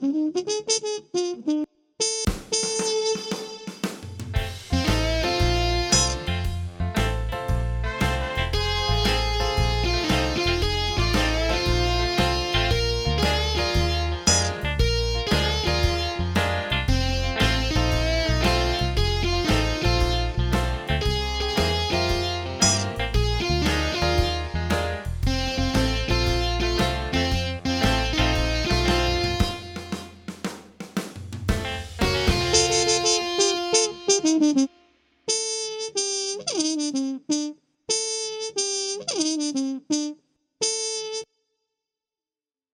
Mm-hmm.